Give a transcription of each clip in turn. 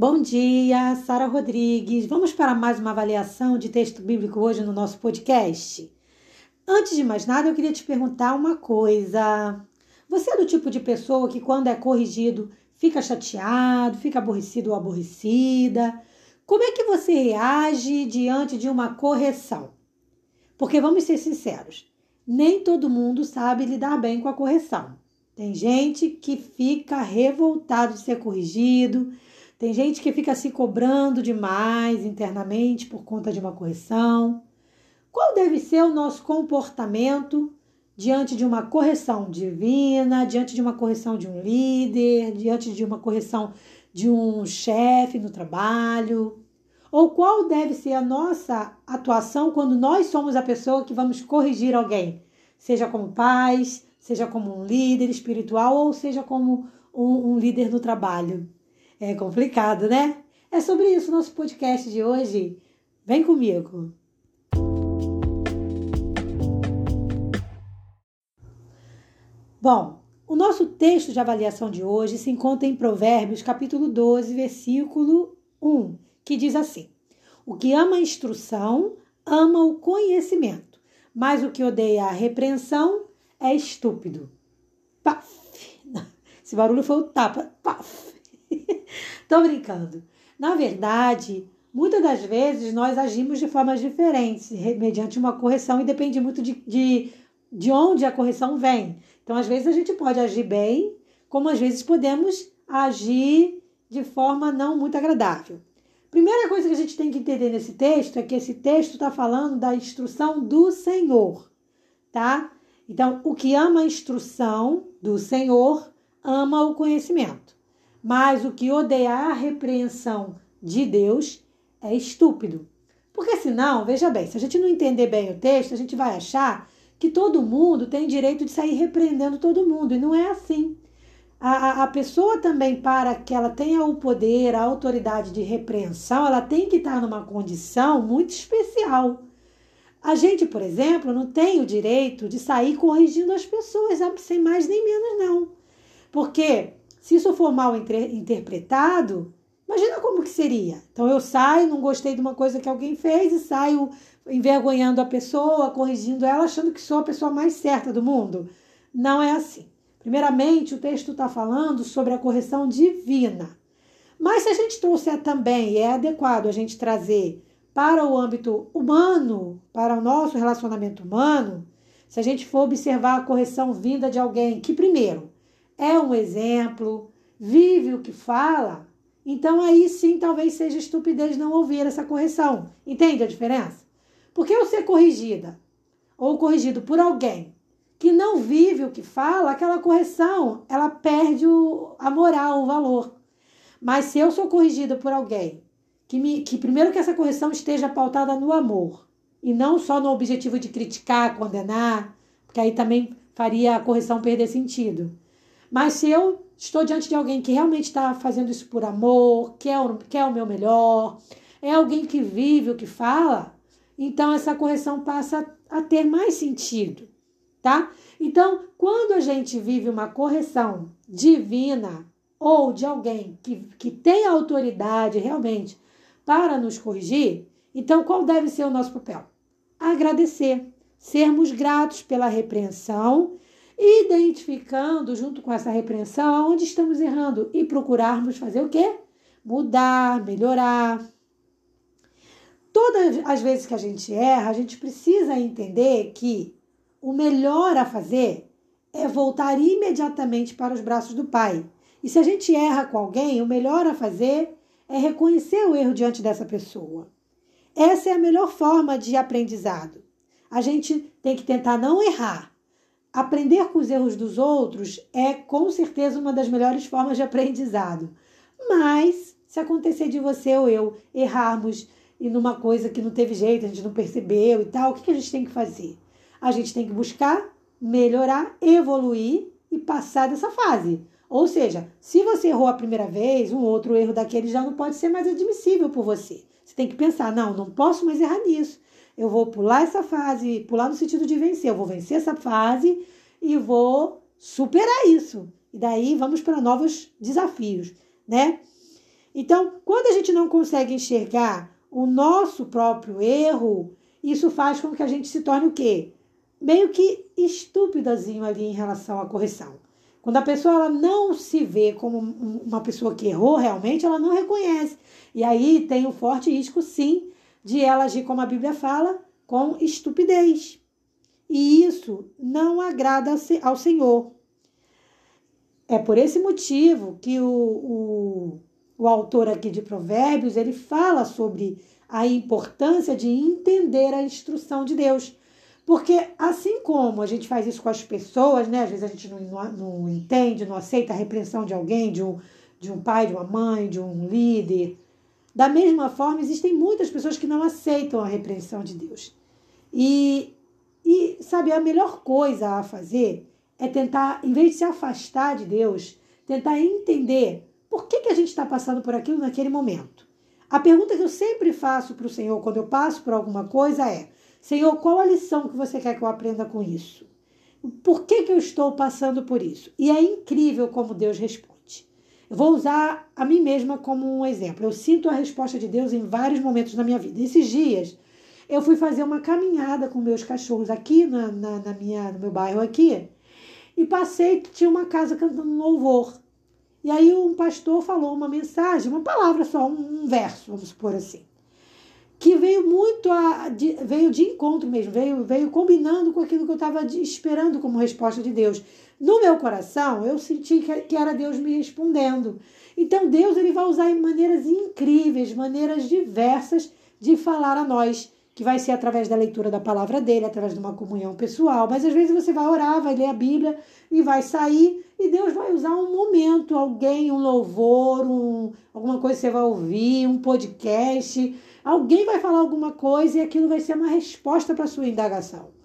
Bom dia, Sara Rodrigues. Vamos para mais uma avaliação de texto bíblico hoje no nosso podcast. Antes de mais nada, eu queria te perguntar uma coisa. Você é do tipo de pessoa que, quando é corrigido, fica chateado, fica aborrecido ou aborrecida? Como é que você reage diante de uma correção? Porque vamos ser sinceros, nem todo mundo sabe lidar bem com a correção. Tem gente que fica revoltado de ser corrigido, tem gente que fica se cobrando demais internamente por conta de uma correção. Qual deve ser o nosso comportamento diante de uma correção divina, diante de uma correção de um líder, diante de uma correção de um chefe no trabalho? Ou qual deve ser a nossa atuação quando nós somos a pessoa que vamos corrigir alguém, seja como pais, seja como um líder espiritual ou seja como um, um líder no trabalho? É complicado, né? É sobre isso o nosso podcast de hoje. Vem comigo. Bom, o nosso texto de avaliação de hoje se encontra em Provérbios, capítulo 12, versículo 1, que diz assim: O que ama a instrução, ama o conhecimento, mas o que odeia a repreensão é estúpido. Paf! Esse barulho foi o tapa. Paf! Tô brincando. Na verdade, muitas das vezes nós agimos de formas diferentes, mediante uma correção, e depende muito de, de, de onde a correção vem. Então, às vezes, a gente pode agir bem, como às vezes podemos agir de forma não muito agradável. Primeira coisa que a gente tem que entender nesse texto é que esse texto está falando da instrução do Senhor, tá? Então, o que ama a instrução do Senhor ama o conhecimento. Mas o que odiar a repreensão de Deus é estúpido. Porque senão, veja bem, se a gente não entender bem o texto, a gente vai achar que todo mundo tem direito de sair repreendendo todo mundo. E não é assim. A, a, a pessoa também, para que ela tenha o poder, a autoridade de repreensão, ela tem que estar numa condição muito especial. A gente, por exemplo, não tem o direito de sair corrigindo as pessoas, sem mais nem menos, não. Porque se isso for mal interpretado, imagina como que seria. Então eu saio, não gostei de uma coisa que alguém fez e saio envergonhando a pessoa, corrigindo ela, achando que sou a pessoa mais certa do mundo. Não é assim. Primeiramente, o texto está falando sobre a correção divina. Mas se a gente trouxer também, e é adequado a gente trazer para o âmbito humano, para o nosso relacionamento humano, se a gente for observar a correção vinda de alguém que, primeiro, é um exemplo, vive o que fala, então aí sim talvez seja estupidez não ouvir essa correção. Entende a diferença? Porque eu ser corrigida ou corrigido por alguém que não vive o que fala, aquela correção, ela perde o, a moral, o valor. Mas se eu sou corrigida por alguém que, me, que primeiro que essa correção esteja pautada no amor e não só no objetivo de criticar, condenar, porque aí também faria a correção perder sentido. Mas se eu estou diante de alguém que realmente está fazendo isso por amor, quer o, quer o meu melhor, é alguém que vive o que fala, então essa correção passa a ter mais sentido, tá? Então, quando a gente vive uma correção divina ou de alguém que, que tem autoridade realmente para nos corrigir, então qual deve ser o nosso papel? Agradecer, sermos gratos pela repreensão identificando junto com essa repreensão aonde estamos errando e procurarmos fazer o quê? Mudar, melhorar. Todas as vezes que a gente erra, a gente precisa entender que o melhor a fazer é voltar imediatamente para os braços do Pai. E se a gente erra com alguém, o melhor a fazer é reconhecer o erro diante dessa pessoa. Essa é a melhor forma de aprendizado. A gente tem que tentar não errar, Aprender com os erros dos outros é com certeza uma das melhores formas de aprendizado. Mas, se acontecer de você ou eu errarmos e numa coisa que não teve jeito, a gente não percebeu e tal, o que a gente tem que fazer? A gente tem que buscar melhorar, evoluir e passar dessa fase. Ou seja, se você errou a primeira vez, um outro erro daquele já não pode ser mais admissível por você. Você tem que pensar: não, não posso mais errar nisso eu vou pular essa fase, pular no sentido de vencer, eu vou vencer essa fase e vou superar isso. E daí vamos para novos desafios, né? Então, quando a gente não consegue enxergar o nosso próprio erro, isso faz com que a gente se torne o quê? Meio que estúpidazinho ali em relação à correção. Quando a pessoa ela não se vê como uma pessoa que errou realmente, ela não reconhece. E aí tem um forte risco, sim, de ela agir como a Bíblia fala, com estupidez. E isso não agrada ao Senhor. É por esse motivo que o, o, o autor aqui de Provérbios ele fala sobre a importância de entender a instrução de Deus. Porque assim como a gente faz isso com as pessoas, né? Às vezes a gente não, não, entende, não aceita a repreensão de alguém, de um, de um pai, de uma mãe, de um líder. Da mesma forma, existem muitas pessoas que não aceitam a repreensão de Deus. E, e sabe, a melhor coisa a fazer é tentar, em vez de se afastar de Deus, tentar entender por que, que a gente está passando por aquilo naquele momento. A pergunta que eu sempre faço para o Senhor quando eu passo por alguma coisa é: Senhor, qual a lição que você quer que eu aprenda com isso? Por que, que eu estou passando por isso? E é incrível como Deus responde. Eu vou usar a mim mesma como um exemplo. Eu sinto a resposta de Deus em vários momentos da minha vida. Esses dias, eu fui fazer uma caminhada com meus cachorros aqui na, na, na minha, no meu bairro aqui e passei que tinha uma casa cantando louvor. E aí um pastor falou uma mensagem, uma palavra só, um, um verso, vamos supor assim, que veio muito a, de, veio de encontro mesmo, veio, veio combinando com aquilo que eu estava esperando como resposta de Deus. No meu coração, eu senti que, era Deus me respondendo. Então Deus ele vai usar maneiras incríveis, maneiras diversas de falar a nós que vai ser através da leitura da palavra dele, através de uma comunhão pessoal. Mas às vezes você vai orar, vai ler a Bíblia e vai sair e Deus vai usar um momento, alguém, um louvor, um, alguma coisa que você vai ouvir, um podcast. Alguém vai falar alguma coisa e aquilo vai ser uma resposta para a sua indagação.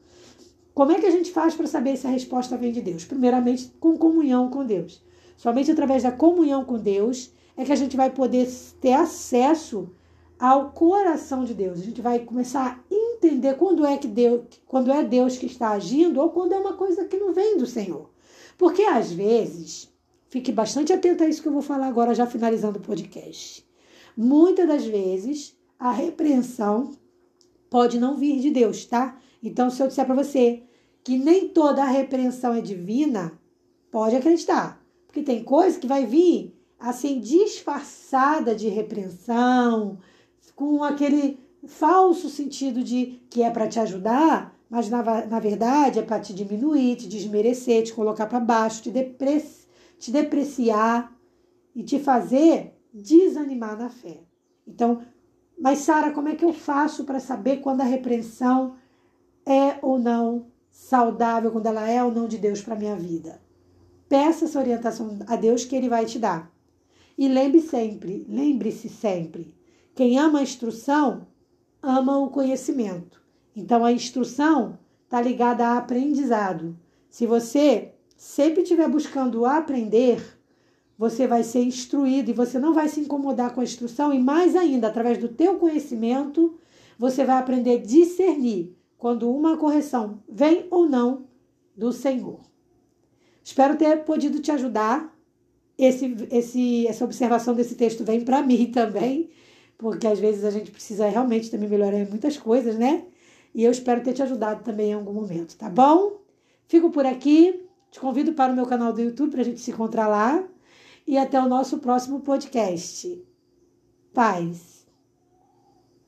Como é que a gente faz para saber se a resposta vem de Deus? Primeiramente, com comunhão com Deus. Somente através da comunhão com Deus é que a gente vai poder ter acesso ao coração de Deus. A gente vai começar a entender quando é que Deus, quando é Deus que está agindo ou quando é uma coisa que não vem do Senhor. Porque às vezes, fique bastante atento a isso que eu vou falar agora, já finalizando o podcast. Muitas das vezes, a repreensão pode não vir de Deus, tá? Então, se eu disser para você que nem toda a repreensão é divina, pode acreditar. Porque tem coisa que vai vir assim disfarçada de repreensão, com aquele falso sentido de que é para te ajudar, mas na, na verdade é para te diminuir, te desmerecer, te colocar para baixo, te, depreci, te depreciar e te fazer desanimar na fé. Então, mas Sara, como é que eu faço para saber quando a repreensão é ou não saudável, quando ela é ou não de Deus para minha vida? Peça essa orientação a Deus que ele vai te dar. E lembre sempre, lembre-se sempre, quem ama a instrução, ama o conhecimento. Então, a instrução está ligada a aprendizado. Se você sempre estiver buscando aprender, você vai ser instruído e você não vai se incomodar com a instrução e mais ainda, através do teu conhecimento, você vai aprender a discernir quando uma correção vem ou não do Senhor. Espero ter podido te ajudar. Esse, esse, essa observação desse texto vem para mim também porque às vezes a gente precisa realmente também melhorar muitas coisas, né? E eu espero ter te ajudado também em algum momento, tá bom? Fico por aqui, te convido para o meu canal do YouTube para a gente se encontrar lá e até o nosso próximo podcast. Paz.